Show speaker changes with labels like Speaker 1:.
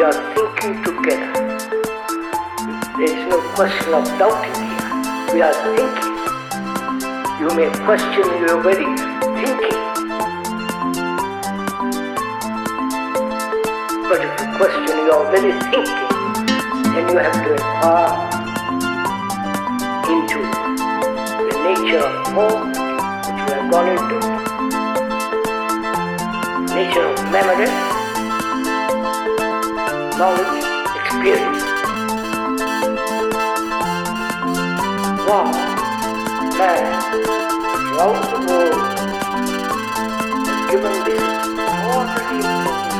Speaker 1: we are thinking together. There is no question of doubting here. We are thinking. You may question your very thinking. But if you question your very thinking, then you have to inquire into the nature of form which we have gone into, nature of memory, knowledge, experience. Wow, man, throughout the world has given this extraordinary importance